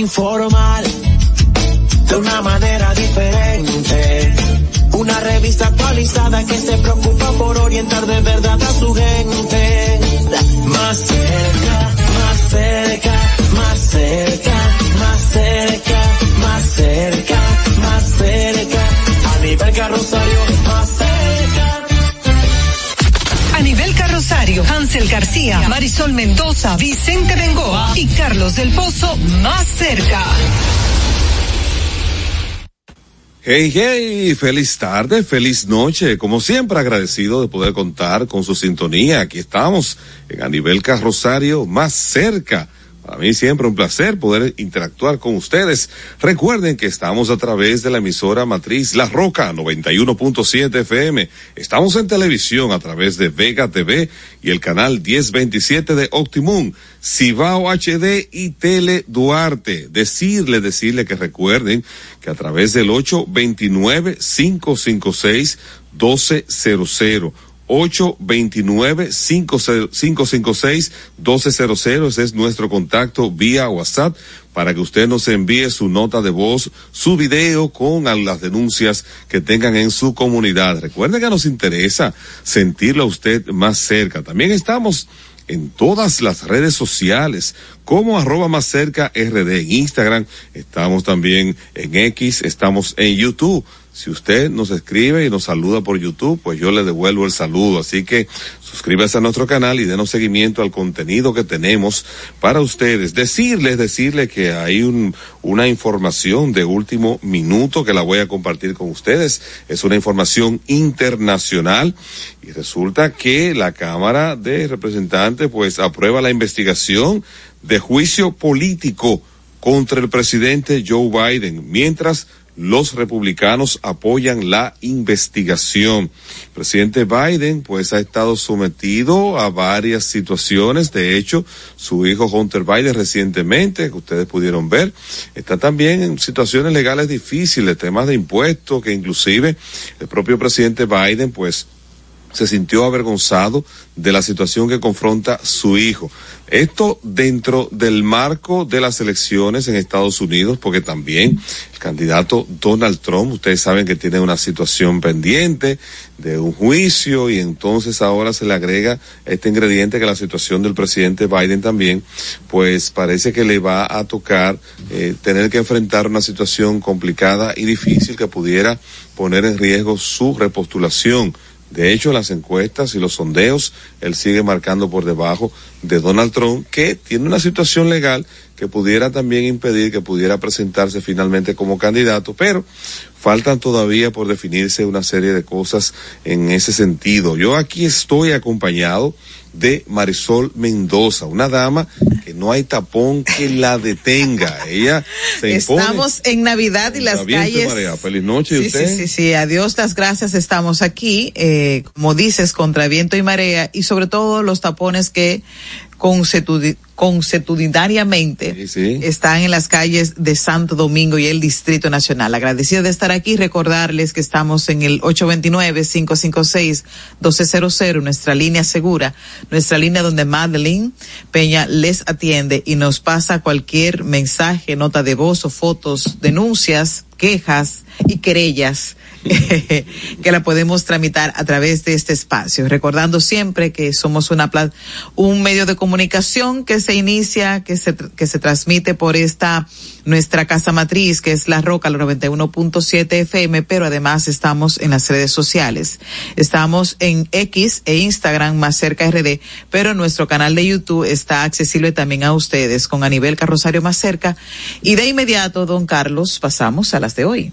De Marisol Mendoza, Vicente Bengoa y Carlos del Pozo más cerca. Hey, hey, feliz tarde, feliz noche. Como siempre agradecido de poder contar con su sintonía. Aquí estamos en a nivel carrosario más cerca para mí siempre un placer poder interactuar con ustedes. Recuerden que estamos a través de la emisora matriz La Roca 91.7 FM. Estamos en televisión a través de Vega TV y el canal 1027 de Optimum, Cibao HD y Tele Duarte. Decirle, decirle que recuerden que a través del 829 556 1200 829-556-1200. Ese es nuestro contacto vía WhatsApp para que usted nos envíe su nota de voz, su video con las denuncias que tengan en su comunidad. Recuerde que nos interesa sentirlo a usted más cerca. También estamos en todas las redes sociales como arroba más cerca RD en Instagram, estamos también en X, estamos en YouTube. Si usted nos escribe y nos saluda por YouTube, pues yo le devuelvo el saludo. Así que suscríbase a nuestro canal y denos seguimiento al contenido que tenemos para ustedes. Decirles, decirles que hay un, una información de último minuto que la voy a compartir con ustedes. Es una información internacional y resulta que la Cámara de Representantes pues aprueba la investigación de juicio político contra el presidente Joe Biden, mientras los republicanos apoyan la investigación. El presidente Biden pues ha estado sometido a varias situaciones. De hecho, su hijo Hunter Biden recientemente, que ustedes pudieron ver, está también en situaciones legales difíciles, temas de impuestos, que inclusive el propio presidente Biden pues se sintió avergonzado de la situación que confronta su hijo. Esto dentro del marco de las elecciones en Estados Unidos, porque también el candidato Donald Trump, ustedes saben que tiene una situación pendiente de un juicio y entonces ahora se le agrega este ingrediente que la situación del presidente Biden también, pues parece que le va a tocar eh, tener que enfrentar una situación complicada y difícil que pudiera poner en riesgo su repostulación de hecho, las encuestas y los sondeos, él sigue marcando por debajo de Donald Trump, que tiene una situación legal que pudiera también impedir que pudiera presentarse finalmente como candidato, pero faltan todavía por definirse una serie de cosas en ese sentido. Yo aquí estoy acompañado de Marisol Mendoza, una dama que no hay tapón que la detenga. Ella se impone. Estamos en Navidad y las calles. María. Feliz noche. Sí, usted? sí, sí, sí. Adiós, las gracias. Estamos aquí, eh, como dices, contra viento y marea y sobre todo los tapones que consuetudinariamente están en las calles de Santo Domingo y el Distrito Nacional. Agradecido de estar aquí, recordarles que estamos en el 829-556-1200, nuestra línea segura, nuestra línea donde Madeline Peña les atiende y nos pasa cualquier mensaje, nota de voz o fotos, denuncias, quejas, y querellas que la podemos tramitar a través de este espacio. Recordando siempre que somos una un medio de comunicación que se inicia, que se, que se transmite por esta nuestra casa matriz, que es La Roca, la 91.7 FM, pero además estamos en las redes sociales. Estamos en X e Instagram más cerca RD, pero nuestro canal de YouTube está accesible también a ustedes con a nivel carrosario más cerca. Y de inmediato, don Carlos, pasamos a las de hoy.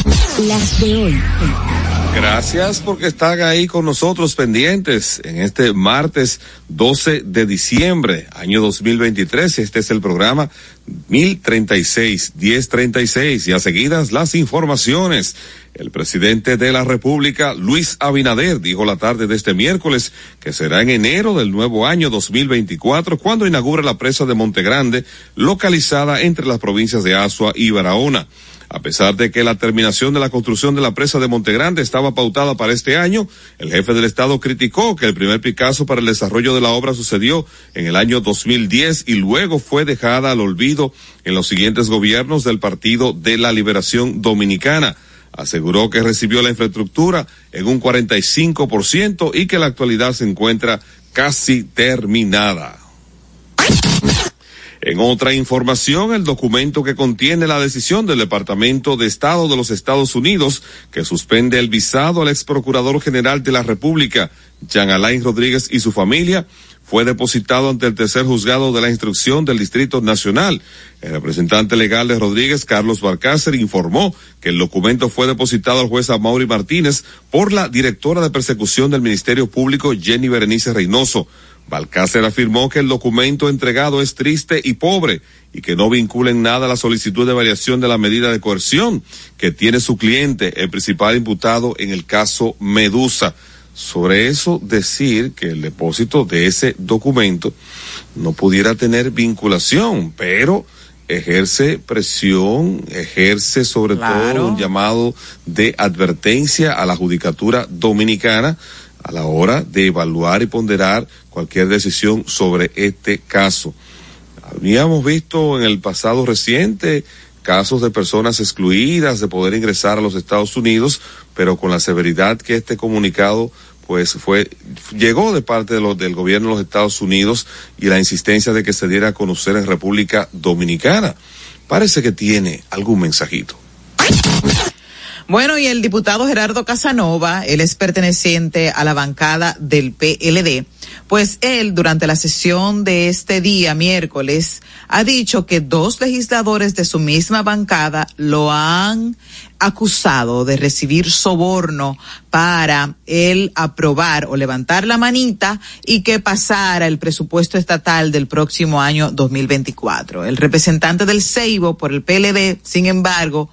Las de hoy. Gracias porque están ahí con nosotros pendientes en este martes 12 de diciembre, año 2023. Este es el programa 1036, 1036 y a seguidas las informaciones. El presidente de la República, Luis Abinader, dijo la tarde de este miércoles que será en enero del nuevo año 2024 cuando inaugure la presa de Montegrande, localizada entre las provincias de Asua y Barahona. A pesar de que la terminación de la construcción de la presa de Montegrande estaba pautada para este año, el jefe del Estado criticó que el primer Picasso para el desarrollo de la obra sucedió en el año 2010 y luego fue dejada al olvido en los siguientes gobiernos del Partido de la Liberación Dominicana. Aseguró que recibió la infraestructura en un 45% y que la actualidad se encuentra casi terminada. En otra información, el documento que contiene la decisión del Departamento de Estado de los Estados Unidos que suspende el visado al ex procurador general de la República, Jean Alain Rodríguez y su familia, fue depositado ante el tercer juzgado de la instrucción del Distrito Nacional. El representante legal de Rodríguez, Carlos Barcácer, informó que el documento fue depositado al juez Amaury Martínez por la directora de persecución del Ministerio Público, Jenny Berenice Reynoso. Balcácer afirmó que el documento entregado es triste y pobre y que no vincula en nada la solicitud de variación de la medida de coerción que tiene su cliente, el principal imputado en el caso Medusa. Sobre eso decir que el depósito de ese documento no pudiera tener vinculación, pero ejerce presión, ejerce sobre todo un llamado de advertencia a la judicatura dominicana a la hora de evaluar y ponderar cualquier decisión sobre este caso. Habíamos visto en el pasado reciente casos de personas excluidas de poder ingresar a los Estados Unidos, pero con la severidad que este comunicado pues fue llegó de parte de los, del gobierno de los Estados Unidos y la insistencia de que se diera a conocer en República Dominicana. Parece que tiene algún mensajito. Bueno, y el diputado Gerardo Casanova, él es perteneciente a la bancada del PLD, pues él durante la sesión de este día, miércoles, ha dicho que dos legisladores de su misma bancada lo han acusado de recibir soborno para él aprobar o levantar la manita y que pasara el presupuesto estatal del próximo año 2024. El representante del Ceibo por el PLD, sin embargo,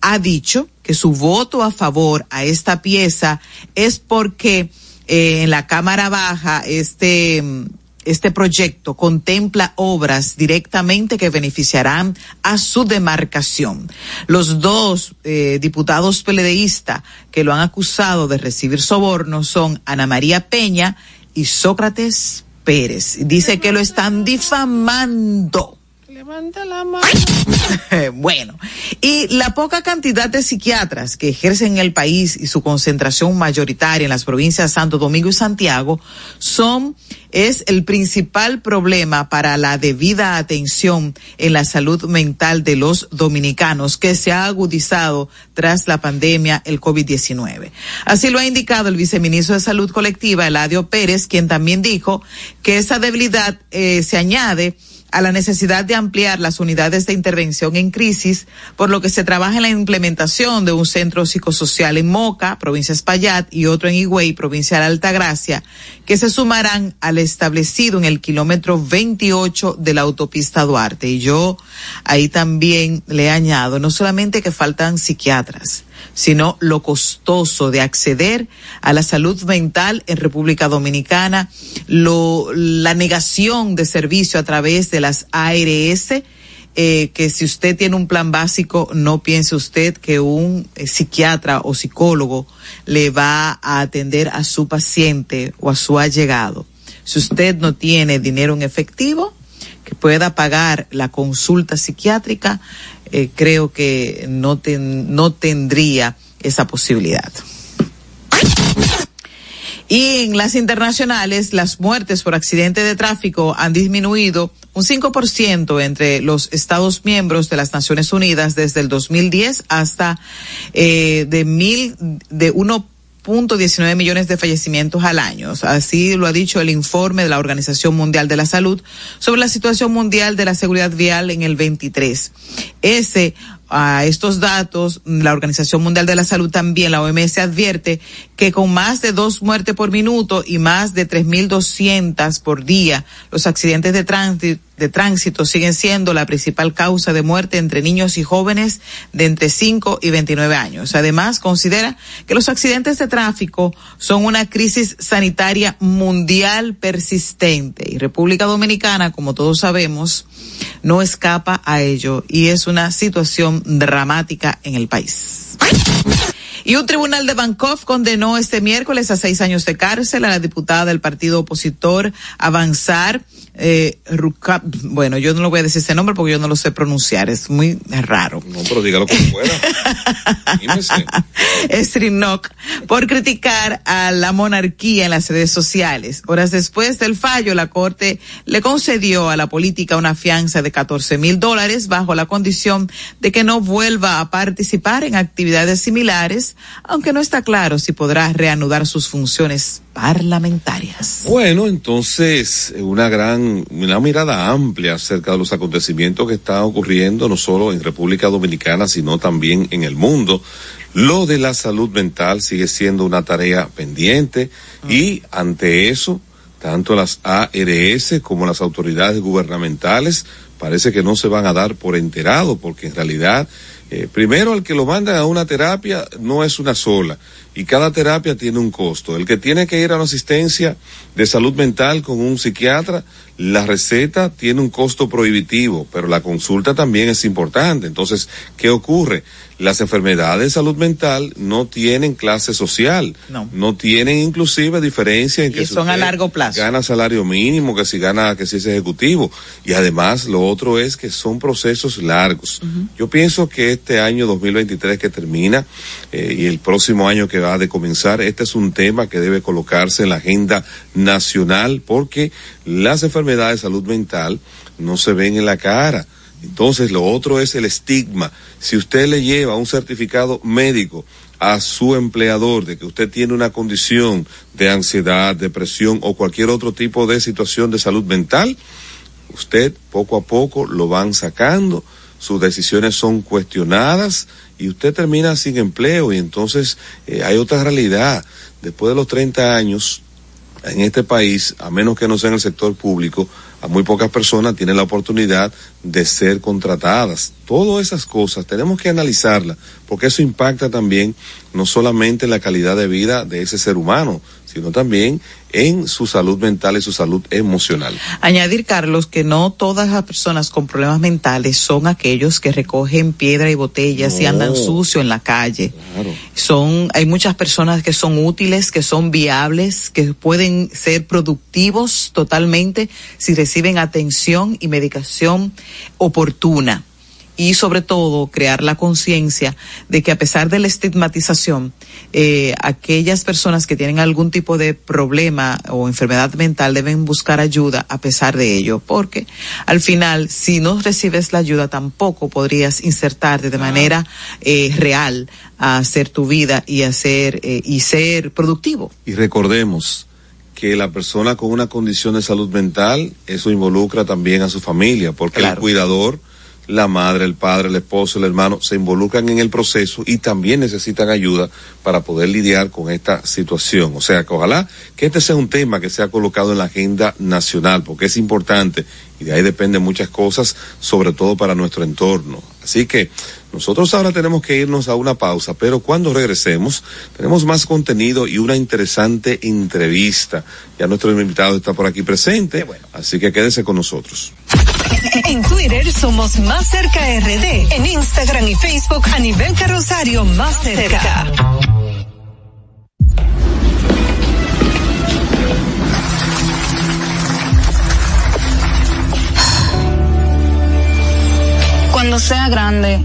ha dicho que su voto a favor a esta pieza es porque eh, en la Cámara Baja este este proyecto contempla obras directamente que beneficiarán a su demarcación. Los dos eh, diputados peledeístas que lo han acusado de recibir sobornos son Ana María Peña y Sócrates Pérez. Dice que lo están difamando la mano. bueno, y la poca cantidad de psiquiatras que ejercen en el país y su concentración mayoritaria en las provincias Santo Domingo y Santiago son es el principal problema para la debida atención en la salud mental de los dominicanos que se ha agudizado tras la pandemia el COVID-19. Así lo ha indicado el viceministro de Salud Colectiva, Eladio Pérez, quien también dijo que esa debilidad eh, se añade a la necesidad de ampliar las unidades de intervención en crisis, por lo que se trabaja en la implementación de un centro psicosocial en Moca, provincia Espaillat, y otro en Higüey, provincia de Altagracia, que se sumarán al establecido en el kilómetro 28 de la autopista Duarte. Y yo ahí también le añado, no solamente que faltan psiquiatras, sino lo costoso de acceder a la salud mental en República Dominicana, la negación de servicio a través de las ARS, eh, que si usted tiene un plan básico, no piense usted que un eh, psiquiatra o psicólogo le va a atender a su paciente o a su allegado. Si usted no tiene dinero en efectivo, que pueda pagar la consulta psiquiátrica, eh, creo que no, ten, no tendría esa posibilidad. Y en las internacionales, las muertes por accidente de tráfico han disminuido un 5% entre los Estados miembros de las Naciones Unidas desde el 2010 hasta eh, de mil de uno 19 millones de fallecimientos al año. Así lo ha dicho el informe de la Organización Mundial de la Salud sobre la situación mundial de la seguridad vial en el 23. Ese a estos datos, la Organización Mundial de la Salud también, la OMS advierte que con más de dos muertes por minuto y más de 3.200 por día, los accidentes de tránsito de tránsito siguen siendo la principal causa de muerte entre niños y jóvenes de entre 5 y 29 años. Además, considera que los accidentes de tráfico son una crisis sanitaria mundial persistente y República Dominicana, como todos sabemos, no escapa a ello y es una situación dramática en el país. Y un tribunal de Bangkok condenó este miércoles a seis años de cárcel a la diputada del partido opositor Avanzar, eh, Rukab, bueno, yo no lo voy a decir ese nombre porque yo no lo sé pronunciar, es muy raro. No, pero dígalo como pueda. Strinok, por criticar a la monarquía en las redes sociales. Horas después del fallo, la Corte le concedió a la política una fianza de 14 mil dólares bajo la condición de que no vuelva a participar en actividades similares, aunque no está claro si podrá reanudar sus funciones parlamentarias. Bueno, entonces, una gran, una mirada amplia acerca de los acontecimientos que están ocurriendo, no solo en República Dominicana, sino también en el mundo. Lo de la salud mental sigue siendo una tarea pendiente y ante eso, tanto las ARS como las autoridades gubernamentales parece que no se van a dar por enterado, porque en realidad, eh, primero el que lo manda a una terapia no es una sola y cada terapia tiene un costo. El que tiene que ir a una asistencia de salud mental con un psiquiatra, la receta tiene un costo prohibitivo, pero la consulta también es importante. Entonces, ¿qué ocurre? Las enfermedades de salud mental no tienen clase social, no, no tienen inclusive diferencia en que son a largo plazo. Gana salario mínimo, que si gana, que si es ejecutivo. Y además, lo otro es que son procesos largos. Uh -huh. Yo pienso que este año 2023 que termina eh, y el próximo año que va de comenzar, este es un tema que debe colocarse en la agenda nacional porque las enfermedades de salud mental no se ven en la cara. Entonces, lo otro es el estigma. Si usted le lleva un certificado médico a su empleador de que usted tiene una condición de ansiedad, depresión o cualquier otro tipo de situación de salud mental, usted poco a poco lo van sacando, sus decisiones son cuestionadas y usted termina sin empleo y entonces eh, hay otra realidad. Después de los 30 años en este país, a menos que no sea en el sector público, a muy pocas personas tienen la oportunidad de ser contratadas. Todas esas cosas tenemos que analizarlas, porque eso impacta también no solamente en la calidad de vida de ese ser humano, sino también en su salud mental y su salud emocional. Añadir, Carlos, que no todas las personas con problemas mentales son aquellos que recogen piedra y botellas no. y andan sucio en la calle. Claro. Son, hay muchas personas que son útiles, que son viables, que pueden ser productivos totalmente si reciben atención y medicación oportuna y sobre todo crear la conciencia de que a pesar de la estigmatización, eh, aquellas personas que tienen algún tipo de problema o enfermedad mental deben buscar ayuda a pesar de ello, porque al final, si no recibes la ayuda, tampoco podrías insertarte de manera eh, real a hacer tu vida y hacer eh, y ser productivo. Y recordemos que la persona con una condición de salud mental, eso involucra también a su familia, porque claro. el cuidador la madre, el padre, el esposo, el hermano se involucran en el proceso y también necesitan ayuda para poder lidiar con esta situación. O sea que ojalá que este sea un tema que sea colocado en la agenda nacional, porque es importante y de ahí dependen muchas cosas, sobre todo para nuestro entorno. Así que Nosotros ahora tenemos que irnos a una pausa, pero cuando regresemos tenemos más contenido y una interesante entrevista. Ya nuestro invitado está por aquí presente, así que quédese con nosotros. En Twitter somos Más Cerca RD, en Instagram y Facebook a nivel carrosario Más Cerca. Cuando sea grande,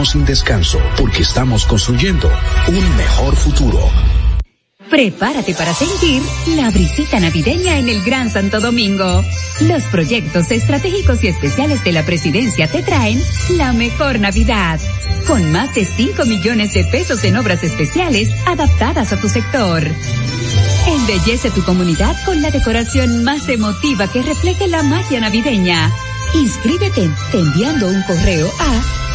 sin descanso porque estamos construyendo un mejor futuro. Prepárate para sentir la brisita navideña en el Gran Santo Domingo. Los proyectos estratégicos y especiales de la presidencia te traen la mejor Navidad. Con más de 5 millones de pesos en obras especiales adaptadas a tu sector. Embellece tu comunidad con la decoración más emotiva que refleje la magia navideña. Inscríbete enviando un correo a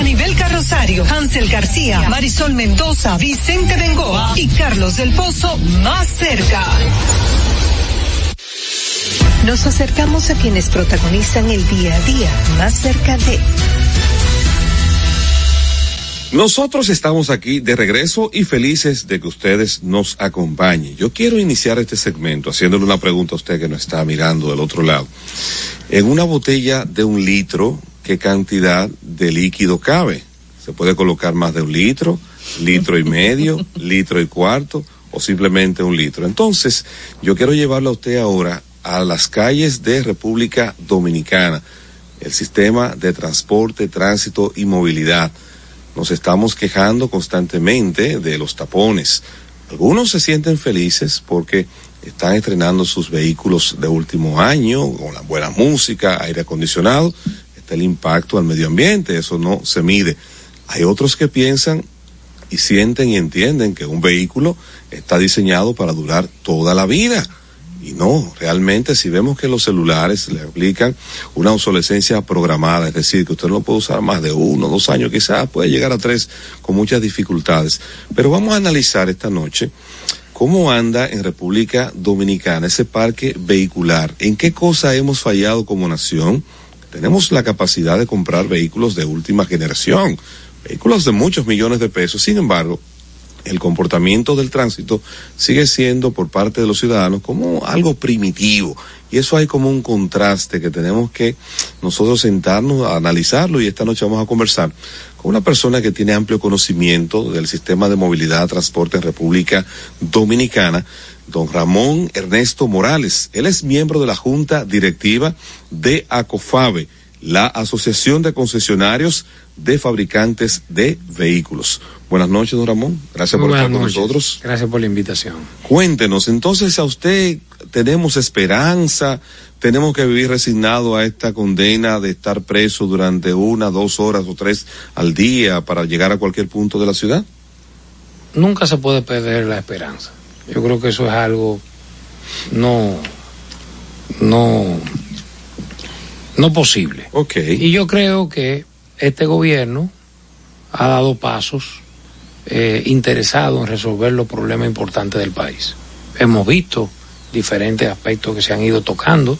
A nivel carrosario, Hansel García, Marisol Mendoza, Vicente Bengoa y Carlos del Pozo más cerca. Nos acercamos a quienes protagonizan el día a día más cerca de Nosotros estamos aquí de regreso y felices de que ustedes nos acompañen. Yo quiero iniciar este segmento haciéndole una pregunta a usted que nos está mirando del otro lado. En una botella de un litro, ¿qué cantidad de líquido cabe? ¿Se puede colocar más de un litro, litro y medio, litro y cuarto o simplemente un litro? Entonces, yo quiero llevarlo a usted ahora a las calles de República Dominicana, el sistema de transporte, tránsito y movilidad nos estamos quejando constantemente de los tapones. Algunos se sienten felices porque están estrenando sus vehículos de último año, con la buena música, aire acondicionado, el impacto al medio ambiente, eso no se mide. Hay otros que piensan y sienten y entienden que un vehículo está diseñado para durar toda la vida y no, realmente si vemos que los celulares le aplican una obsolescencia programada, es decir, que usted no puede usar más de uno, dos años, quizás puede llegar a tres con muchas dificultades. Pero vamos a analizar esta noche cómo anda en República Dominicana ese parque vehicular, en qué cosa hemos fallado como nación. Tenemos la capacidad de comprar vehículos de última generación, vehículos de muchos millones de pesos, sin embargo, el comportamiento del tránsito sigue siendo por parte de los ciudadanos como algo primitivo. Y eso hay como un contraste que tenemos que nosotros sentarnos a analizarlo y esta noche vamos a conversar con una persona que tiene amplio conocimiento del sistema de movilidad, transporte en República Dominicana, don Ramón Ernesto Morales. Él es miembro de la Junta Directiva de ACOFABE, la Asociación de Concesionarios de Fabricantes de Vehículos. Buenas noches, don Ramón. Gracias por estar con nosotros. Gracias por la invitación. Cuéntenos, entonces a usted tenemos esperanza, tenemos que vivir resignado a esta condena de estar preso durante una, dos horas o tres al día para llegar a cualquier punto de la ciudad. Nunca se puede perder la esperanza. Yo creo que eso es algo no, no, no posible. Ok. Y yo creo que este gobierno ha dado pasos eh, interesado en resolver los problemas importantes del país. Hemos visto diferentes aspectos que se han ido tocando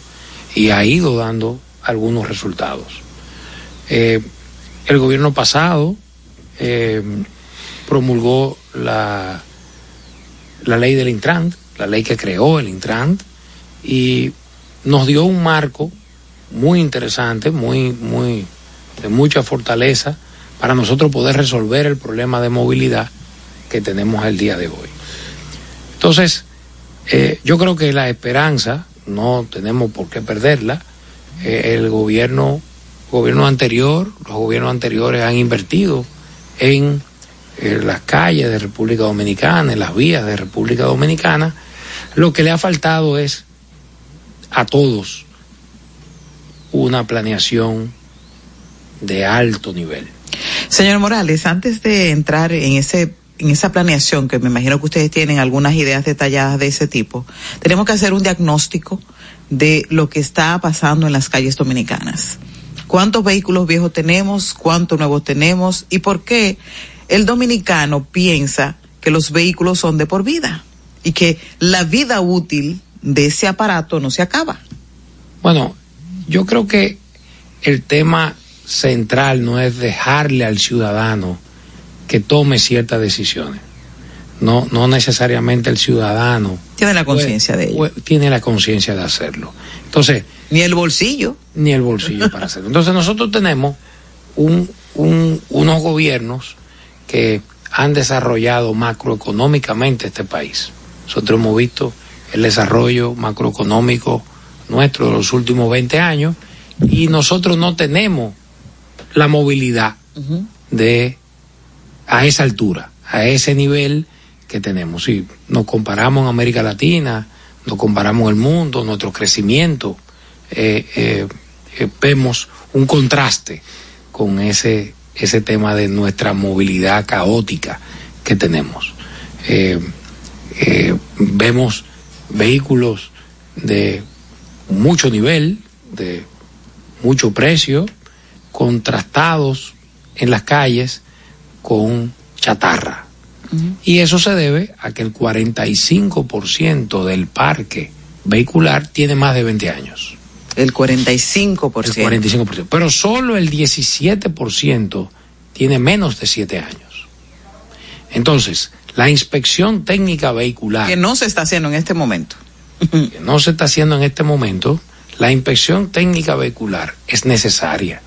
y ha ido dando algunos resultados. Eh, el gobierno pasado eh, promulgó la, la ley del Intrant, la ley que creó el Intrant, y nos dio un marco muy interesante, muy, muy, de mucha fortaleza para nosotros poder resolver el problema de movilidad que tenemos el día de hoy. Entonces, eh, yo creo que la esperanza, no tenemos por qué perderla, eh, el gobierno, gobierno anterior, los gobiernos anteriores han invertido en, en las calles de República Dominicana, en las vías de República Dominicana, lo que le ha faltado es a todos una planeación de alto nivel. Señor Morales, antes de entrar en ese en esa planeación, que me imagino que ustedes tienen algunas ideas detalladas de ese tipo, tenemos que hacer un diagnóstico de lo que está pasando en las calles dominicanas. ¿Cuántos vehículos viejos tenemos? ¿Cuántos nuevos tenemos? ¿Y por qué el dominicano piensa que los vehículos son de por vida? Y que la vida útil de ese aparato no se acaba. Bueno, yo creo que el tema central no es dejarle al ciudadano que tome ciertas decisiones. No, no necesariamente el ciudadano. Tiene la conciencia de ello. Tiene la conciencia de hacerlo. Entonces. Ni el bolsillo. Ni el bolsillo para hacerlo. Entonces nosotros tenemos un, un, unos gobiernos que han desarrollado macroeconómicamente este país. Nosotros hemos visto el desarrollo macroeconómico nuestro de los últimos 20 años y nosotros no tenemos la movilidad de a esa altura, a ese nivel que tenemos. Si nos comparamos en América Latina, nos comparamos en el mundo, nuestro crecimiento, eh, eh, eh, vemos un contraste con ese, ese tema de nuestra movilidad caótica que tenemos. vemos vehículos de mucho nivel, de mucho precio, contrastados en las calles con chatarra. Y eso se debe a que el 45% del parque vehicular tiene más de 20 años. El 45%. El 45%. Pero solo el 17% tiene menos de siete años. Entonces, la inspección técnica vehicular. Que no se está haciendo en este momento. que no se está haciendo en este momento, la inspección técnica vehicular es necesaria,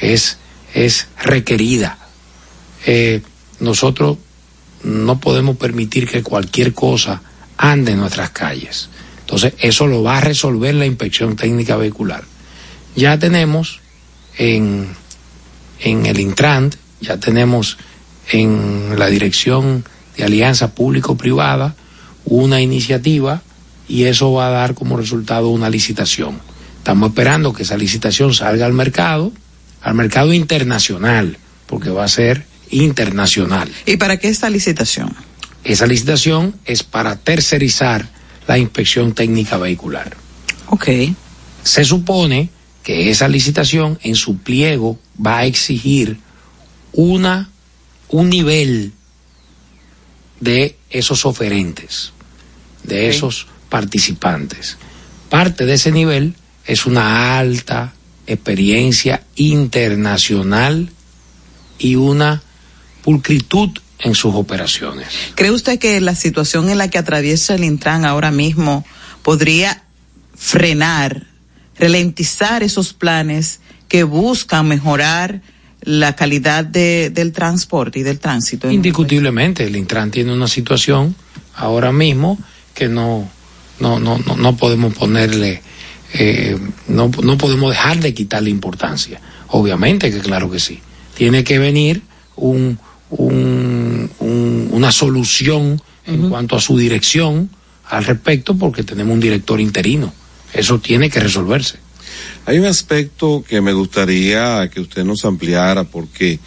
es, es requerida. Eh, nosotros no podemos permitir que cualquier cosa ande en nuestras calles. Entonces, eso lo va a resolver la inspección técnica vehicular. Ya tenemos en, en el Intrant, ya tenemos en la Dirección de Alianza Público-Privada una iniciativa y eso va a dar como resultado una licitación. Estamos esperando que esa licitación salga al mercado, al mercado internacional, porque va a ser internacional. ¿Y para qué esta licitación? Esa licitación es para tercerizar la inspección técnica vehicular. Ok. Se supone que esa licitación en su pliego va a exigir una, un nivel de esos oferentes, de esos participantes. Parte de ese nivel es una alta experiencia internacional y una pulcritud en sus operaciones. ¿Cree usted que la situación en la que atraviesa el Intran ahora mismo podría frenar, ralentizar esos planes que buscan mejorar la calidad de- del transporte y del tránsito? en- Indiscutiblemente, el Intran tiene una situación ahora mismo que no, no, no, no, no podemos ponerle, eh, no, no podemos dejar de quitarle importancia. Obviamente que claro que sí. Tiene que venir un, un- un- una solución en cuanto a su dirección al respecto porque tenemos un director interino. Eso tiene que resolverse. Hay un aspecto que me gustaría que usted nos ampliara porque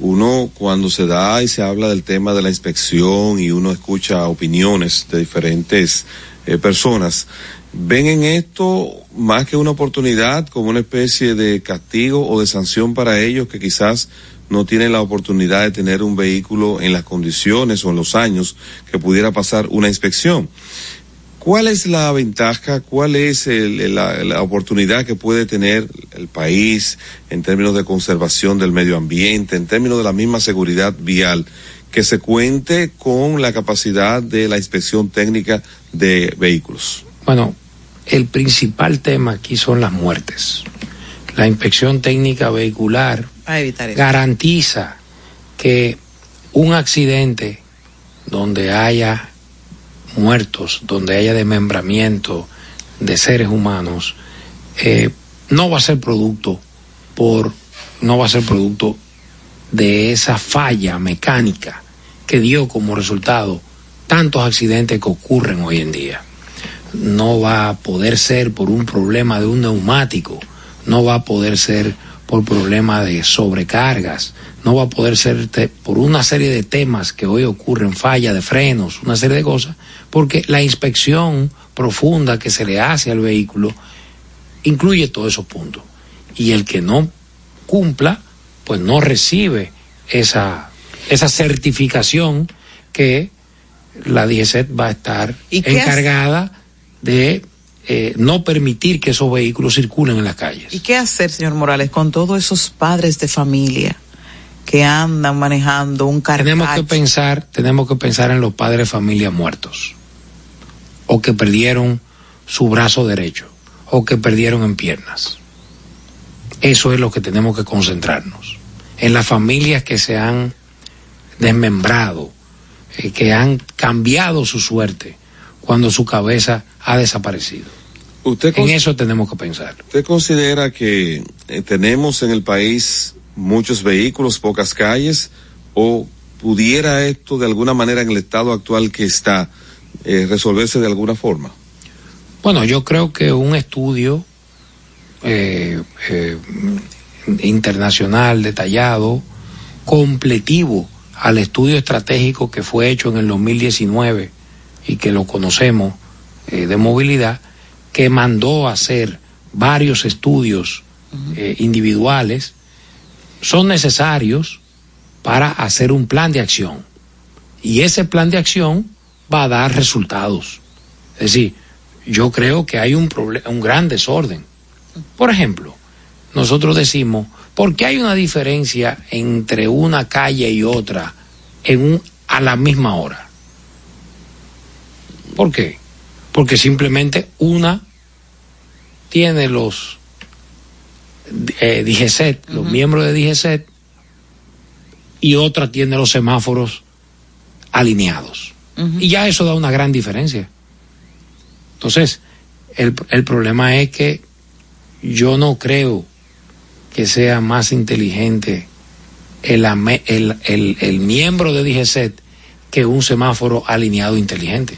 uno cuando se da y se habla del tema de la inspección y uno escucha opiniones de diferentes eh, personas, ven en esto más que una oportunidad como una especie de castigo o de sanción para ellos que quizás no tienen la oportunidad de tener un vehículo en las condiciones o en los años que pudiera pasar una inspección. ¿Cuál es la ventaja, cuál es el- la, la oportunidad que puede tener el país en términos de conservación del medio ambiente, en términos de la misma seguridad vial, que se cuente con la capacidad de la inspección técnica de vehículos? Bueno, el principal tema aquí son las muertes. La inspección técnica vehicular Para evitar eso. garantiza que un accidente donde haya muertos, donde haya desmembramiento de seres humanos, eh, no va a ser producto por, no va a ser producto de esa falla mecánica que dio como resultado tantos accidentes que ocurren hoy en día. No va a poder ser por un problema de un neumático, no va a poder ser por problema de sobrecargas, no va a poder ser por una serie de temas que hoy ocurren, falla de frenos, una serie de cosas, porque la inspección profunda que se le hace al vehículo incluye todos esos puntos. Y el que no cumpla, pues no recibe esa, esa certificación que la DGCET va a estar ¿Y qué encargada de eh, no permitir que esos vehículos circulen en las calles. ¿Y qué hacer, señor Morales, con todos esos padres de familia que andan manejando un Tenemos que pensar, tenemos que pensar en los padres de familia muertos, o que perdieron su brazo derecho, o que perdieron en piernas. Eso es lo que tenemos que concentrarnos. En las familias que se han desmembrado, eh, que han cambiado su suerte cuando su cabeza ha desaparecido. ¿Usted En eso tenemos que pensar. ¿Usted considera que eh, tenemos en el país muchos vehículos, pocas calles, o pudiera esto de alguna manera en el estado actual que está eh, resolverse de alguna forma? Bueno, yo creo que un estudio eh, internacional detallado, completivo al estudio estratégico que fue hecho en el 2019 y que lo conocemos eh, de movilidad, que mandó a hacer varios estudios eh, individuales, son necesarios para hacer un plan de acción. Y ese plan de acción va a dar resultados. Es decir, yo creo que hay un, un gran desorden. Por ejemplo, nosotros decimos, ¿por qué hay una diferencia entre una calle y otra en un, a la misma hora? ¿Por qué? Porque simplemente una tiene los eh, DGCET, los miembros de DGCET, y otra tiene los semáforos alineados. Y ya eso da una gran diferencia. Entonces, el, el problema es que yo no creo que sea más inteligente el, el, el miembro de DGCET que un semáforo alineado inteligente.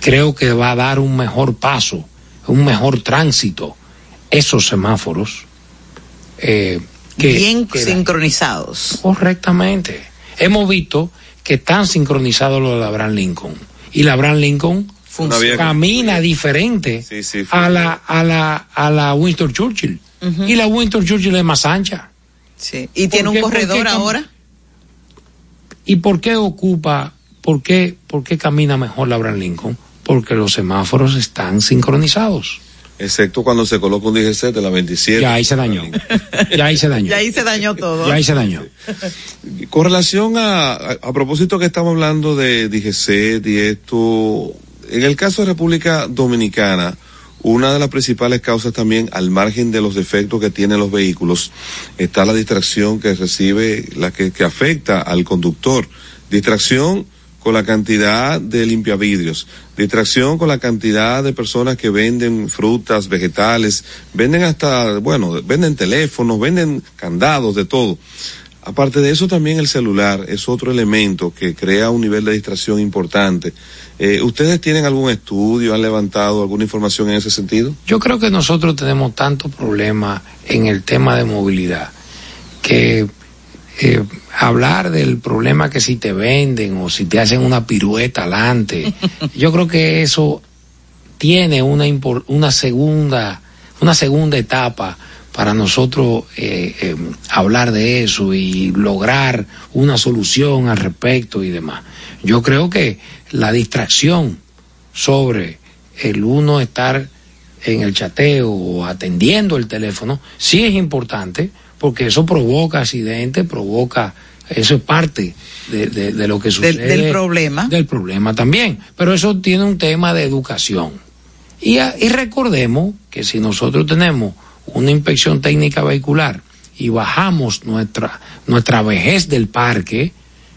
Creo que va a dar un mejor paso, un mejor tránsito esos semáforos. eh, que, Bien que sincronizados. Correctamente. Hemos visto que están sincronizados los de la Abraham Lincoln. Y la Abraham Lincoln camina diferente Sí, sí, fue- a la, a la, a la Winston Churchill. Y la Winston Churchill es más ancha. Sí. Y tiene un qué- corredor ahora. ¿Y por qué ocupa, por qué, por qué camina mejor la Abraham Lincoln? Porque los semáforos están sincronizados. Excepto cuando se coloca un DGC de la 27. Ya ahí se dañó. Ya ahí se dañó. Y ahí se dañó todo. Ya ahí se dañó. Con relación a, a, a propósito que estamos hablando de DGC y esto, en el caso de República Dominicana, una de las principales causas también, al margen de los defectos que tienen los vehículos, está la distracción que recibe, la que, que afecta al conductor. Distracción con la cantidad de limpiavidrios, distracción con la cantidad de personas que venden frutas, vegetales, venden hasta, bueno, venden teléfonos, venden candados, de todo. Aparte de eso, también el celular es otro elemento que crea un nivel de distracción importante. Eh, ¿Ustedes tienen algún estudio, han levantado alguna información en ese sentido? Yo creo que nosotros tenemos tanto problema en el tema de movilidad que eh, hablar del problema que si te venden o si te hacen una pirueta adelante, yo creo que eso tiene una, una segunda una segunda etapa para nosotros eh, eh, hablar de eso y lograr una solución al respecto y demás. Yo creo que la distracción sobre el uno estar en el chateo o atendiendo el teléfono sí es importante porque eso provoca accidentes, provoca, eso es parte de, de- de lo que sucede. del problema. Del problema también. Pero eso tiene un tema de educación. Y, a- y recordemos que si nosotros tenemos una inspección técnica vehicular y bajamos nuestra, nuestra vejez del parque,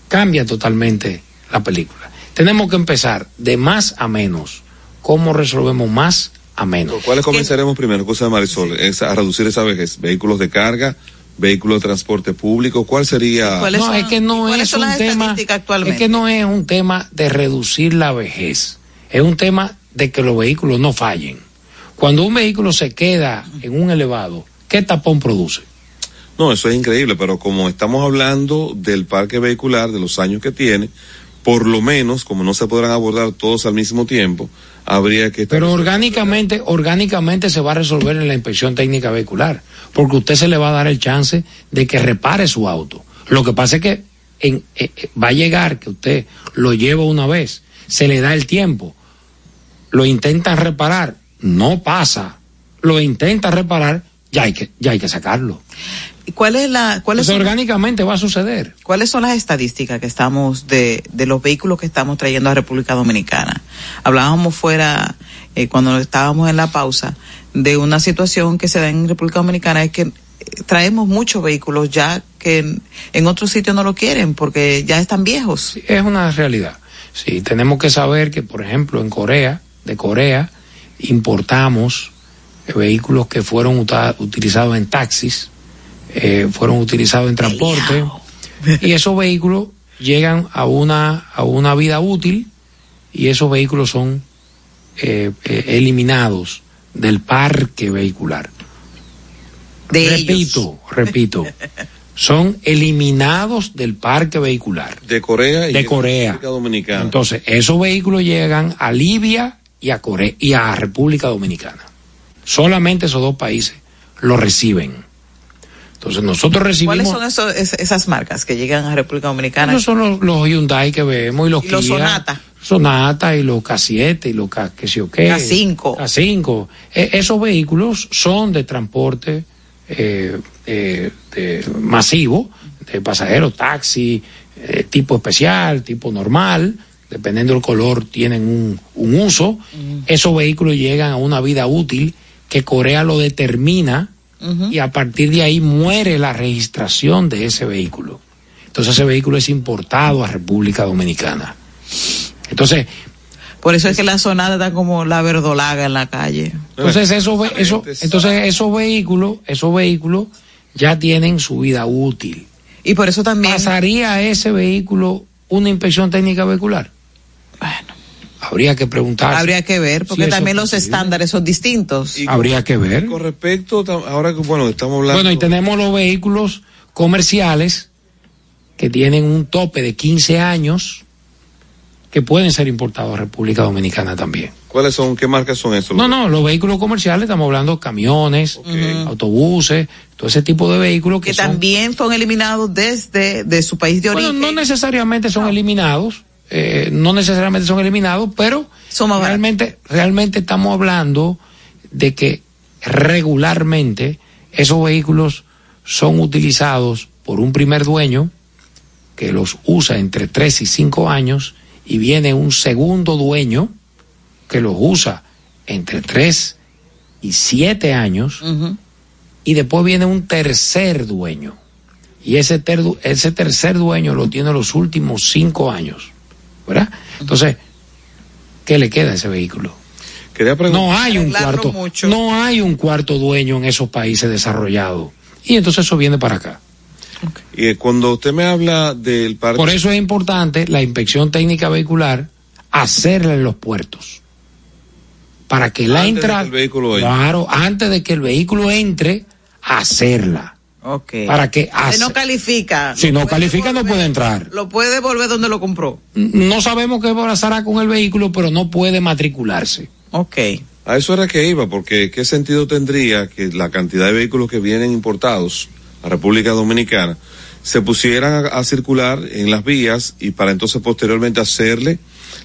cambia totalmente la película. Tenemos que empezar de más a menos. ¿Cómo resolvemos más a menos? ¿Por cuáles comenzaremos primero? Cosa de Marisol, es a reducir esa vejez. Vehículos de carga, vehículos de transporte público, ¿cuál sería? ¿Cuáles No, es que no es un tema. Es que no es un tema de reducir la vejez. Es un tema de que los vehículos no fallen. Cuando un vehículo se queda en un elevado, ¿qué tapón produce? No, eso es increíble, pero como estamos hablando del parque vehicular, de los años que tiene, por lo menos, como no se podrán abordar todos al mismo tiempo, habría que... Pero orgánicamente, orgánicamente se va a resolver en la inspección técnica vehicular, porque usted se le va a dar el chance de que repare su auto. Lo que pasa es que en- eh, eh, va a llegar que usted lo lleva una vez, se le da el tiempo, lo intentan reparar, no pasa, lo intenta reparar, ya hay que, ya hay que sacarlo. ¿Y ¿Cuál es la, cuáles Eso son, orgánicamente va a suceder. ¿Cuáles son las estadísticas que estamos de, de los vehículos que estamos trayendo a República Dominicana? Hablábamos fuera, eh, cuando estábamos en la pausa, de una situación que se da en República Dominicana, es que eh, traemos muchos vehículos ya que en, en otros sitios no lo quieren porque ya están viejos. es una realidad. Sí, tenemos que saber que, por ejemplo, en Corea, de Corea, importamos eh, vehículos que fueron utilizados en taxis, eh, fueron utilizados en transporte, y esos vehículos llegan a una, a una vida útil y esos vehículos son eh, eh, eliminados del parque vehicular. De repito, repito, son eliminados del parque vehicular. De Corea y De Corea. República Dominicana. Entonces, esos vehículos llegan a Libia y a Corea y a República Dominicana. Solamente esos dos países lo reciben. Entonces, nosotros recibimos. ¿Cuáles son esos- esas marcas que llegan a República Dominicana? Esos son los, los Hyundai que vemos y los Y los Kia, Sonata. Sonata y los K7 y los K, que sé yo qué. K5. K5. E- esos vehículos son de transporte eh, eh, de- masivo, de pasajeros, taxi, eh, tipo especial, tipo normal, dependiendo del color, tienen un, un uso. Esos vehículos llegan a una vida útil que Corea lo determina y a partir de ahí muere la registración de ese vehículo. Entonces ese vehículo es importado a República Dominicana. Entonces, Por eso es que la zonada está como la verdolaga en la calle. entonces esos, eso- entonces esos vehículos, esos vehículos ya tienen su vida útil. Y por eso también pasaría ese vehículo una inspección técnica vehicular. Habría que preguntar. habría que ver, porque si también es los posible. estándares son distintos. Habría que ver. Con respecto, ahora que, bueno, estamos hablando. Bueno, y tenemos los vehículos comerciales que tienen un tope de 15 años que pueden ser importados a República Dominicana también. ¿Cuáles son, qué marcas son esos? No, no, los vehículos comerciales, estamos hablando camiones, autobuses, todo ese tipo de vehículos que, que son también son eliminados desde de su país de Bueno, origen. no necesariamente son eliminados, eh, no necesariamente son eliminados, pero realmente, realmente estamos hablando de que regularmente esos vehículos son utilizados por un primer dueño que los usa entre 3 y 5 años y viene un segundo dueño que los usa entre 3 y 7 años y después viene un tercer dueño. Y ese, ter- ese tercer dueño lo tiene los últimos cinco años, ¿verdad? Entonces, ¿qué le queda a ese vehículo? Quería No hay un cuarto, mucho. no hay un cuarto dueño en esos países desarrollados y entonces eso viene para acá. Y eh, cuando usted me habla del parque. Por eso es importante la inspección técnica vehicular hacerla en los puertos para que la Antes entrada, claro, antes de que el vehículo entre, hacerla. Ok. Para que Si hace- no califica. si no califica no puede entrar. Lo puede devolver donde lo compró. No sabemos qué pasará con el vehículo, pero no puede matricularse. Ok. A eso era que iba, porque ¿qué sentido tendría que la cantidad de vehículos que vienen importados a República Dominicana se pusieran a, a circular en las vías y para entonces posteriormente hacerle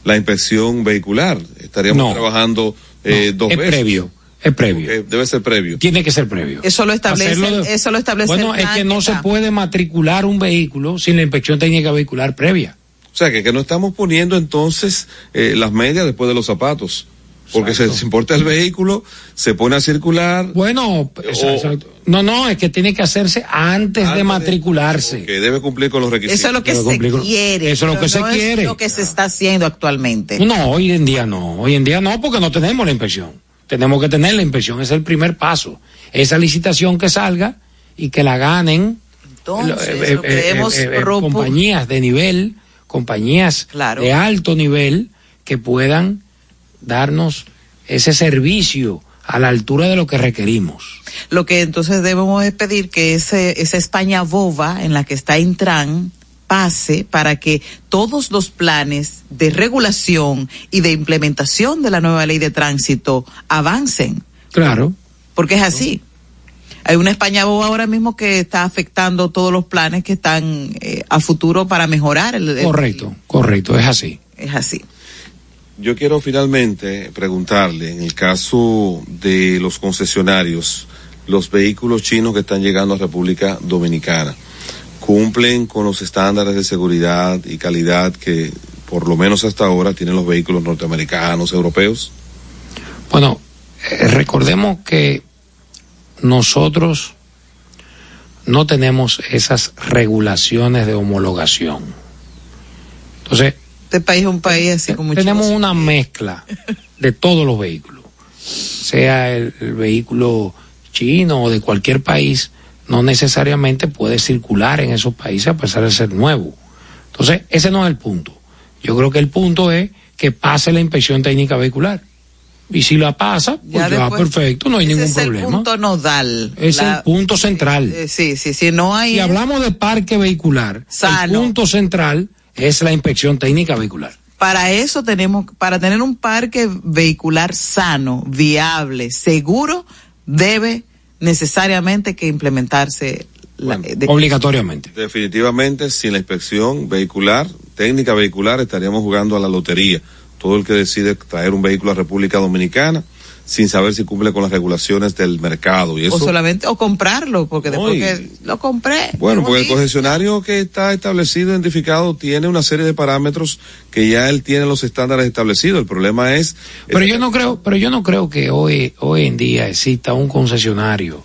la inspección vehicular? Estaríamos No. trabajando eh, dos es veces. previo, es previo. Eh, debe ser previo. Tiene que ser previo. Eso lo establece, de- eso lo establece Bueno, es que no se puede matricular un vehículo sin la inspección técnica vehicular previa. O sea, que, que no estamos poniendo entonces eh, las medias después de los zapatos. Porque se, se importa el vehículo, se pone a circular. Bueno, exacto. no, no, es que tiene que hacerse antes, de matricularse. Que debe cumplir con los requisitos. Eso es lo que Debe se cumplir quiere. Eso es lo que se no quiere. Es lo que se está haciendo actualmente. No, hoy en día no. Hoy en día no, porque no tenemos la inspección. Tenemos que tener la inspección, es el primer paso. Esa licitación que salga y que la ganen Entonces, eh, lo que hemos eh, propu- compañías de nivel, compañías Claro. de alto nivel que puedan darnos ese servicio a la altura de lo que requerimos. Lo que entonces debemos es pedir que ese, esa España boba en la que está Intran pase para que todos los planes de regulación y de implementación de la nueva ley de tránsito avancen, Claro. porque es así. Hay una España boba ahora mismo que está afectando todos los planes que están eh, a futuro para mejorar el, el- Correcto, correcto, es así. es así. Yo quiero finalmente preguntarle, en el caso de los concesionarios, los vehículos chinos que están llegando a República Dominicana, ¿cumplen con los estándares de seguridad y calidad que por lo menos hasta ahora tienen los vehículos norteamericanos, europeos? Bueno, eh, recordemos que nosotros no tenemos esas regulaciones de homologación. Entonces, Este país es un país así como tenemos una mezcla de todos los vehículos, sea el, el vehículo chino o de cualquier país, no necesariamente puede circular en esos países a pesar de ser nuevo. Entonces, ese no es el punto. Yo creo que el punto es que pase la inspección técnica vehicular. Y si la pasa, pues ya, después- perfecto, no hay ese ningún es el problema. punto nodal. Es La- el punto central. eh, sí, sí, sí, no hay Si hablamos de parque vehicular, Sano. el punto central es la inspección técnica vehicular. Para eso tenemos, para tener un parque vehicular sano, viable, seguro, debe necesariamente que implementarse la- de- Obligatoriamente. Definitivamente, sin la inspección vehicular, técnica vehicular, estaríamos jugando a la lotería. Todo el que decide traer un vehículo a República Dominicana sin saber si cumple con las regulaciones del mercado. Y eso, o solamente, o comprarlo, porque después que lo compré. bueno, porque el concesionario que está establecido, identificado, tiene una serie de parámetros que ya él tiene los estándares establecidos. El problema es... Pero yo no creo, pero yo no creo que hoy, hoy en día exista un concesionario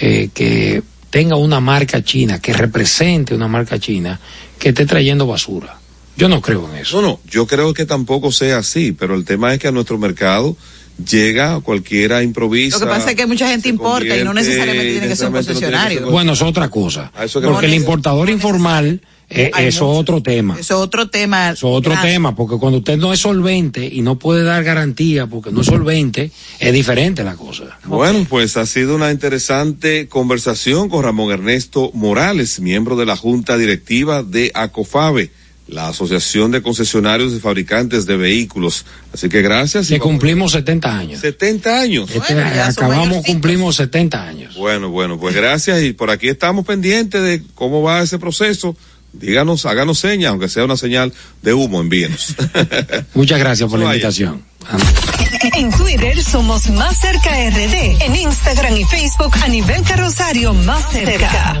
eh, que tenga una marca china, que represente una marca china, que esté trayendo basura. Yo no creo en eso. No, no, yo creo que tampoco sea así, pero el tema es que a nuestro mercado llega cualquiera improvisa. Lo que pasa es que mucha gente importa y no necesariamente tiene que ser un concesionario. Bueno, es otra cosa. Eso Porque el importador informal, eh, eso es otro tema. Eso es otro tema. Eso es otro grande. tema, porque cuando usted no es solvente y no puede dar garantía porque no es solvente, es diferente la cosa. Bueno, pues ha sido una interesante conversación con Ramón Ernesto Morales, miembro de la Junta Directiva de ACOFABE, la Asociación de Concesionarios y Fabricantes de Vehículos. Así que gracias. y Que cumplimos 70 años. 70 años. Este, acabamos, cumplimos 70 años. Bueno, bueno, pues gracias y por aquí estamos pendientes de cómo va ese proceso. Díganos, háganos señas, aunque sea una señal de humo, envíenos. Muchas gracias por la invitación. En Twitter somos Más Cerca RD. En Instagram y Facebook a nivel carrosario Más Cerca.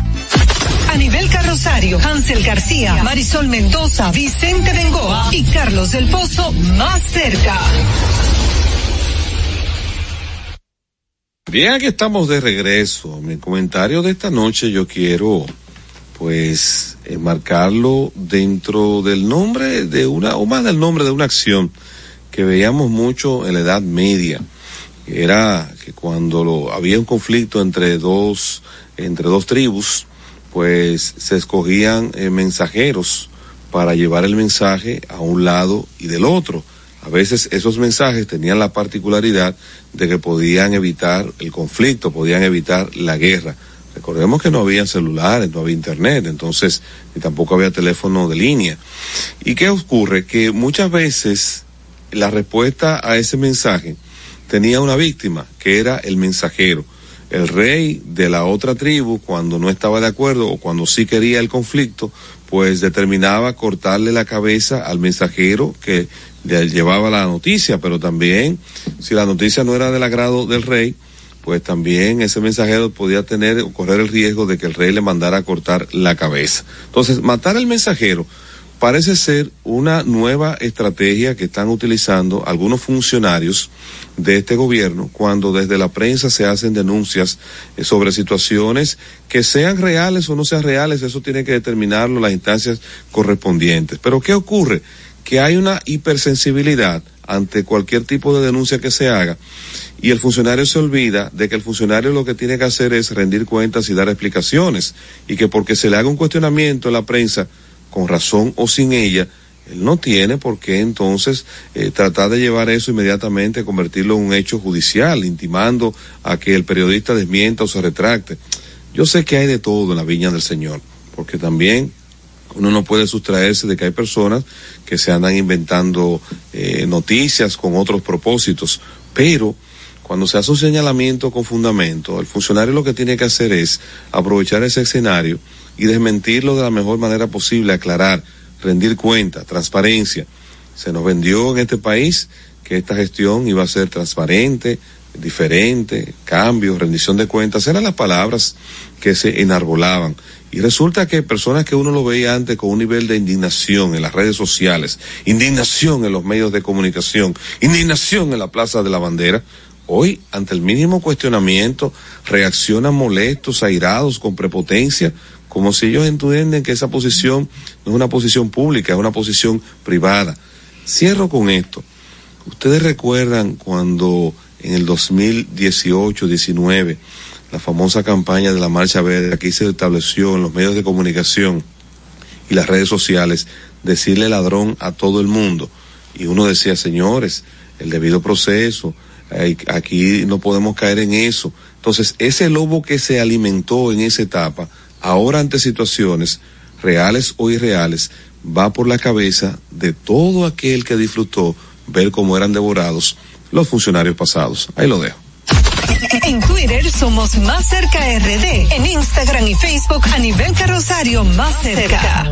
A nivel carrosario, Hansel García, Marisol Mendoza, Vicente Bengoa y Carlos del Pozo más cerca. Bien, aquí estamos de regreso. Mi comentario de esta noche yo quiero, pues, enmarcarlo dentro del nombre de una, o más del nombre de una acción que veíamos mucho en la Edad Media. Era que cuando había un conflicto entre dos, entre dos tribus, pues se escogían eh, mensajeros para llevar el mensaje a un lado y del otro. A veces esos mensajes tenían la particularidad de que podían evitar el conflicto, podían evitar la guerra. Recordemos que no había celulares, no había internet, entonces, ni tampoco había teléfono de línea. ¿Y qué ocurre? Que muchas veces la respuesta a ese mensaje tenía una víctima, que era el mensajero. El rey de la otra tribu, cuando no estaba de acuerdo o cuando sí quería el conflicto, pues determinaba cortarle la cabeza al mensajero que le llevaba la noticia, pero también si la noticia no era del agrado del rey, pues también ese mensajero podía tener o correr el riesgo de que el rey le mandara a cortar la cabeza. Entonces, matar al mensajero parece ser una nueva estrategia que están utilizando algunos funcionarios de este gobierno cuando desde la prensa se hacen denuncias eh, sobre situaciones que sean reales o no sean reales, eso tiene que determinarlo las instancias correspondientes. Pero ¿qué ocurre? Que hay una hipersensibilidad ante cualquier tipo de denuncia que se haga y el funcionario se olvida de que el funcionario lo que tiene que hacer es rendir cuentas y dar explicaciones y que porque se le haga un cuestionamiento en la prensa, con razón o sin ella, él no tiene por qué entonces eh, tratar de llevar eso inmediatamente, convertirlo en un hecho judicial, intimando a que el periodista desmienta o se retracte. Yo sé que hay de todo en la viña del Señor, porque también uno no puede sustraerse de que hay personas que se andan inventando eh, noticias con otros propósitos, pero cuando se hace un señalamiento con fundamento, el funcionario lo que tiene que hacer es aprovechar ese escenario y desmentirlo de la mejor manera posible, aclarar, rendir cuenta, transparencia. Se nos vendió en este país que esta gestión iba a ser transparente, diferente, cambio, rendición de cuentas, eran las palabras que se enarbolaban. Y resulta que personas que uno lo veía antes con un nivel de indignación en las redes sociales, indignación en los medios de comunicación, indignación en la Plaza de la Bandera, hoy, ante el mínimo cuestionamiento, reaccionan molestos, airados, con prepotencia, como si ellos entienden que esa posición no es una posición pública, es una posición privada. Cierro con esto. Ustedes recuerdan cuando en el 2018-19 la famosa campaña de la Marcha Verde aquí se estableció en los medios de comunicación y las redes sociales decirle ladrón a todo el mundo. Y uno decía, señores, el debido proceso, aquí no podemos caer en eso. Entonces, ese lobo que se alimentó en esa etapa, ahora ante situaciones reales o irreales, va por la cabeza de todo aquel que disfrutó ver cómo eran devorados los funcionarios pasados. Ahí lo dejo. En Twitter somos Más Cerca RD. En Instagram y Facebook a nivel carrosario Más Cerca.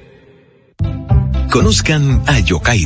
Conozcan a Yokairi.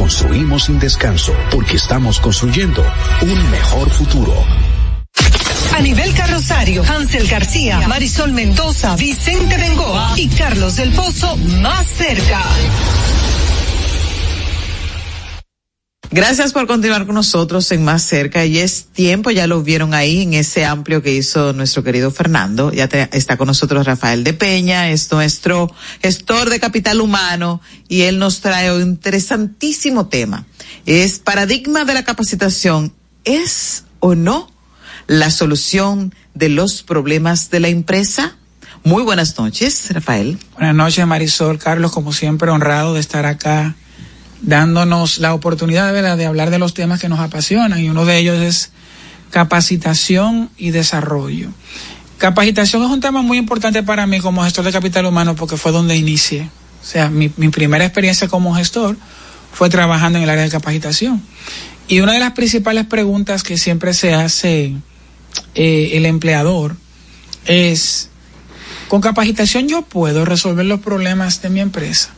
construimos sin descanso porque estamos construyendo un mejor futuro. A nivel carrosario, Hansel García, Marisol Mendoza, Vicente Bengoa y Carlos del Pozo más cerca. Gracias por continuar con nosotros en Más Cerca y es tiempo, ya lo vieron ahí en ese amplio que hizo nuestro querido Fernando. Ya te- está con nosotros Rafael de Peña, es nuestro gestor de capital humano y él nos trae un interesantísimo tema. Es paradigma de la capacitación. ¿Es o no la solución de los problemas de la empresa? Muy buenas noches, Rafael. Buenas noches, Marisol. Carlos, como siempre, honrado de estar acá, dándonos la oportunidad de hablar de los temas que nos apasionan y uno de ellos es capacitación y desarrollo. Capacitación es un tema muy importante para mí como gestor de capital humano porque fue donde inicié. O sea, mi, mi primera experiencia como gestor fue trabajando en el área de capacitación. Y una de las principales preguntas que siempre se hace eh, el empleador es, con capacitación yo puedo resolver los problemas de mi empresa.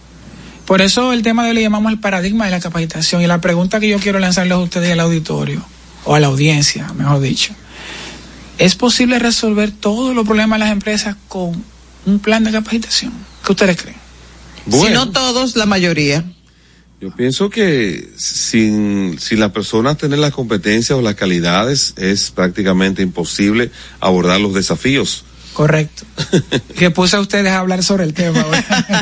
Por eso el tema de hoy le llamamos el paradigma de la capacitación y la pregunta que yo quiero lanzarles a ustedes y al auditorio, o a la audiencia, mejor dicho. ¿Es posible resolver todos los problemas de las empresas con un plan de capacitación? ¿Qué ustedes creen? Bueno. Si no todos, la mayoría. Yo pienso que sin, sin las personas tener las competencias o las calidades es prácticamente imposible abordar los desafíos. Correcto. que puse a ustedes a hablar sobre el tema.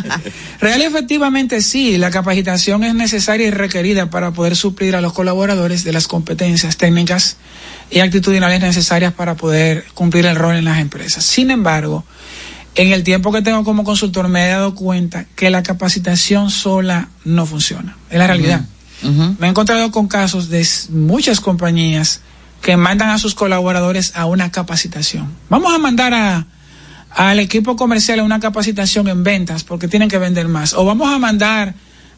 Real y efectivamente sí, la capacitación es necesaria y requerida para poder suplir a los colaboradores de las competencias técnicas y actitudinales necesarias para poder cumplir el rol en las empresas. Sin embargo, en el tiempo que tengo como consultor me he dado cuenta que la capacitación sola no funciona. Es la realidad. Me he encontrado con casos de muchas compañías que mandan a sus colaboradores a una capacitación. Vamos a mandar a, al equipo comercial a una capacitación en ventas porque tienen que vender más. O vamos a mandar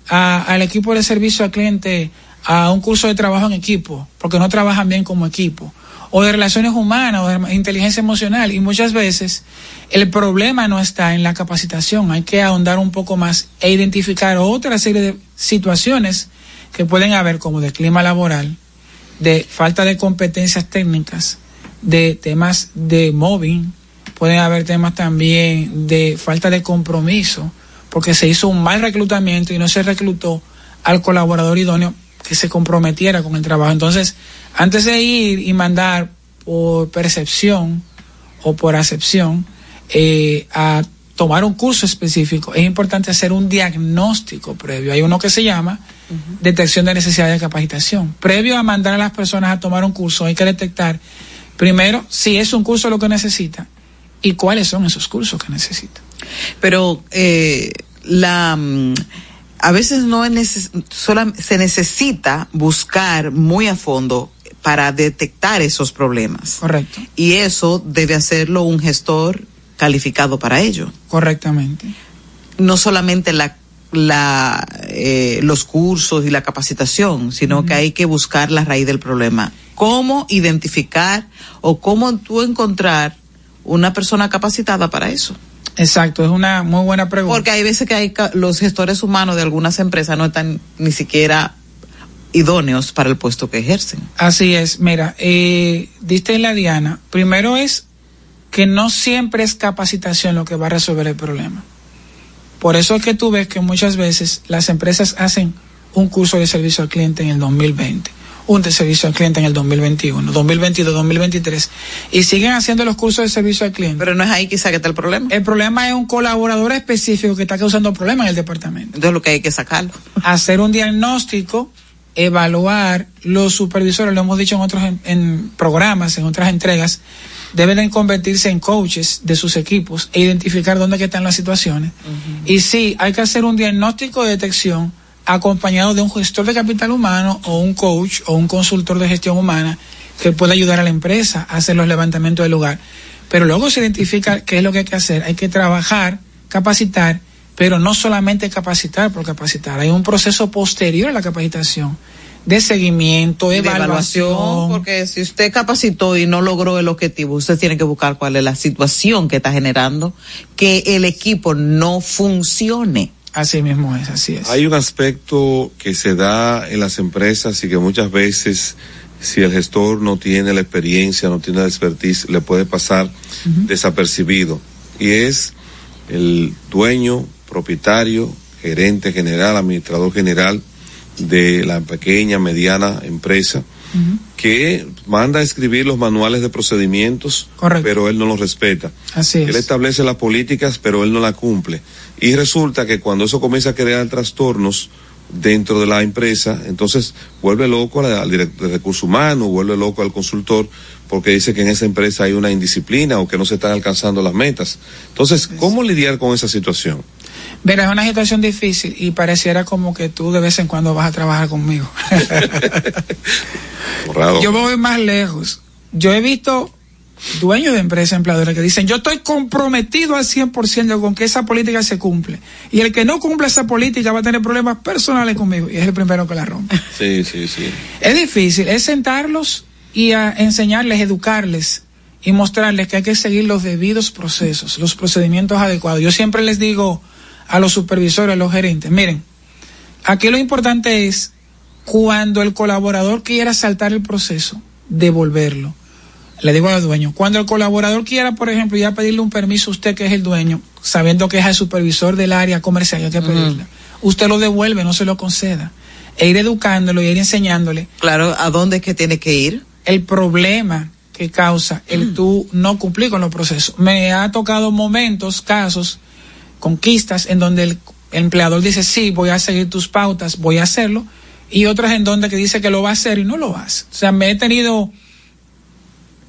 a- al equipo de servicio al cliente a un curso de trabajo en equipo porque no trabajan bien como equipo. O de relaciones humanas o de inteligencia emocional. Y muchas veces el problema no está en la capacitación. Hay que ahondar un poco más e identificar otra serie de situaciones que pueden haber como de clima laboral, de falta de competencias técnicas, de temas de mobbing, pueden haber temas también de falta de compromiso, porque se hizo un mal reclutamiento y no se reclutó al colaborador idóneo que se comprometiera con el trabajo. Entonces, antes de ir y mandar por percepción o por acepción eh, a tomar un curso específico, es importante hacer un diagnóstico previo. Hay uno que se llama detección de necesidad de capacitación. Previo a mandar a las personas a tomar un curso, hay que detectar primero si es un curso lo que necesita y cuáles son esos cursos que necesita. Pero eh, la mm, a veces no es neces- sola- se necesita buscar muy a fondo para detectar esos problemas. Correcto. Y eso debe hacerlo un gestor calificado para ello. Correctamente. No solamente la la eh, los cursos y la capacitación, sino que hay que buscar la raíz del problema. ¿Cómo identificar o cómo tú encontrar una persona capacitada para eso? Exacto, es una muy buena pregunta. Porque hay veces que hay los gestores humanos de algunas empresas no están ni siquiera idóneos para el puesto que ejercen. Así es, mira, eh, diste la diana. Primero es que no siempre es capacitación lo que va a resolver el problema. Por eso es que tú ves que muchas veces las empresas hacen un curso de servicio al cliente en el 2020, un de servicio al cliente en el 2021, 2022, 2023, y siguen haciendo los cursos de servicio al cliente. Pero no es ahí quizá que está el problema. El problema es un colaborador específico que está causando problemas en el departamento. Entonces lo que hay que sacarlo. Hacer un diagnóstico, evaluar, los supervisores, lo hemos dicho en otros en, en programas, en otras entregas, deben de convertirse en coaches de sus equipos e identificar dónde que están las situaciones. Y sí, hay que hacer un diagnóstico de detección acompañado de un gestor de capital humano o un coach o un consultor de gestión humana que pueda ayudar a la empresa a hacer los levantamientos del lugar. Pero luego se identifica qué es lo que hay que hacer. Hay que trabajar, capacitar, pero no solamente capacitar por capacitar. Hay un proceso posterior a la capacitación de seguimiento, de evaluación. evaluación, porque si usted capacitó y no logró el objetivo, usted tiene que buscar cuál es la situación que está generando que el equipo no funcione. Así mismo es, así es. Hay un aspecto que se da en las empresas y que muchas veces si el gestor no tiene la experiencia, no tiene la expertise, le puede pasar desapercibido. Y es el dueño, propietario, gerente general, administrador general de la pequeña, mediana empresa, que manda a escribir los manuales de procedimientos, pero él no los respeta. Así Él establece las políticas, pero él no la cumple. Y resulta que cuando eso comienza a crear trastornos dentro de la empresa, entonces vuelve loco al, al director de recursos humanos, vuelve loco al consultor, porque dice que en esa empresa hay una indisciplina o que no se están alcanzando las metas. Entonces, ¿cómo lidiar con esa situación? Verás, es una situación difícil y pareciera como que tú de vez en cuando vas a trabajar conmigo. Yo voy más lejos. Yo he visto dueños de empresas empleadores que dicen, yo estoy comprometido al 100% con que esa política se cumple. Y el que no cumple esa política va a tener problemas personales conmigo. Y es el primero que la rompe. Sí, sí, sí. Es difícil, es sentarlos y a enseñarles, educarles y mostrarles que hay que seguir los debidos procesos, los procedimientos adecuados. Yo siempre les digo a los supervisores, a los gerentes, miren, aquí lo importante es cuando el colaborador quiera saltar el proceso, devolverlo. Le digo al dueño, cuando el colaborador quiera, por ejemplo, ya pedirle un permiso a usted que es el dueño, sabiendo que es el supervisor del área comercial, hay que pedirle. Usted lo devuelve, no se lo conceda. E ir educándolo y ir enseñándole. Claro, ¿a dónde es que tiene que ir? El problema que causa el tú no cumplir con los procesos. Me ha tocado momentos, casos, conquistas en donde el empleador dice, sí, voy a seguir tus pautas, voy a hacerlo, y otras en donde que dice que lo va a hacer y no lo hace. O sea, me he tenido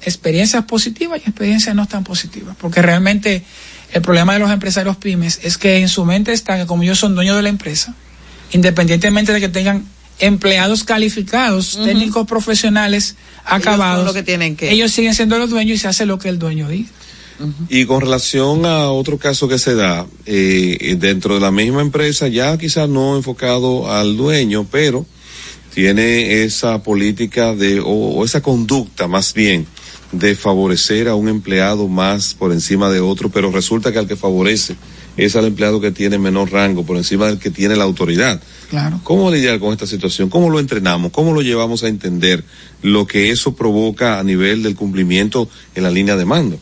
experiencias positivas y experiencias no tan positivas, porque realmente el problema de los empresarios pymes es que en su mente está que como ellos son dueños de la empresa, independientemente de que tengan empleados calificados, técnicos profesionales acabados, lo que tienen que- ellos siguen siendo los dueños y se hace lo que el dueño dice. Y con relación a otro caso que se da, eh, dentro de la misma empresa, ya quizás no enfocado al dueño, pero tiene esa política de, o, o esa conducta más bien, de favorecer a un empleado más por encima de otro, pero resulta que al que favorece es al empleado que tiene menor rango, por encima del que tiene la autoridad. Claro. ¿Cómo lidiar con esta situación? ¿Cómo lo entrenamos? ¿Cómo lo llevamos a entender lo que eso provoca a nivel del cumplimiento en la línea de mando?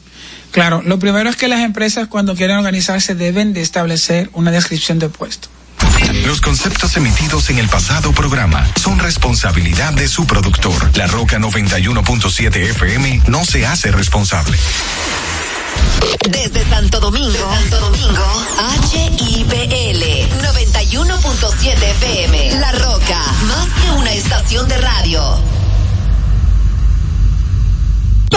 Claro, lo primero es que las empresas cuando quieren organizarse deben de establecer una descripción de puesto. Los conceptos emitidos en el pasado programa son responsabilidad de su productor. La Roca 91.7 FM no se hace responsable. Desde Santo Domingo, Santo Domingo, HIPL 91.7 FM. La Roca, más que una estación de radio.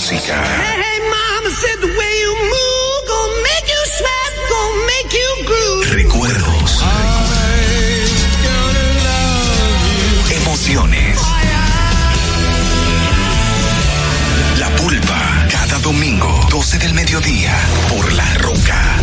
Música. Hey, mama said the way you move gonna make you sweat, gonna make you groove. Recuerdos. Emociones. La pulpa. Cada domingo, 12 del mediodía. Por La Roca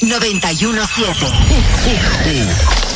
90 917.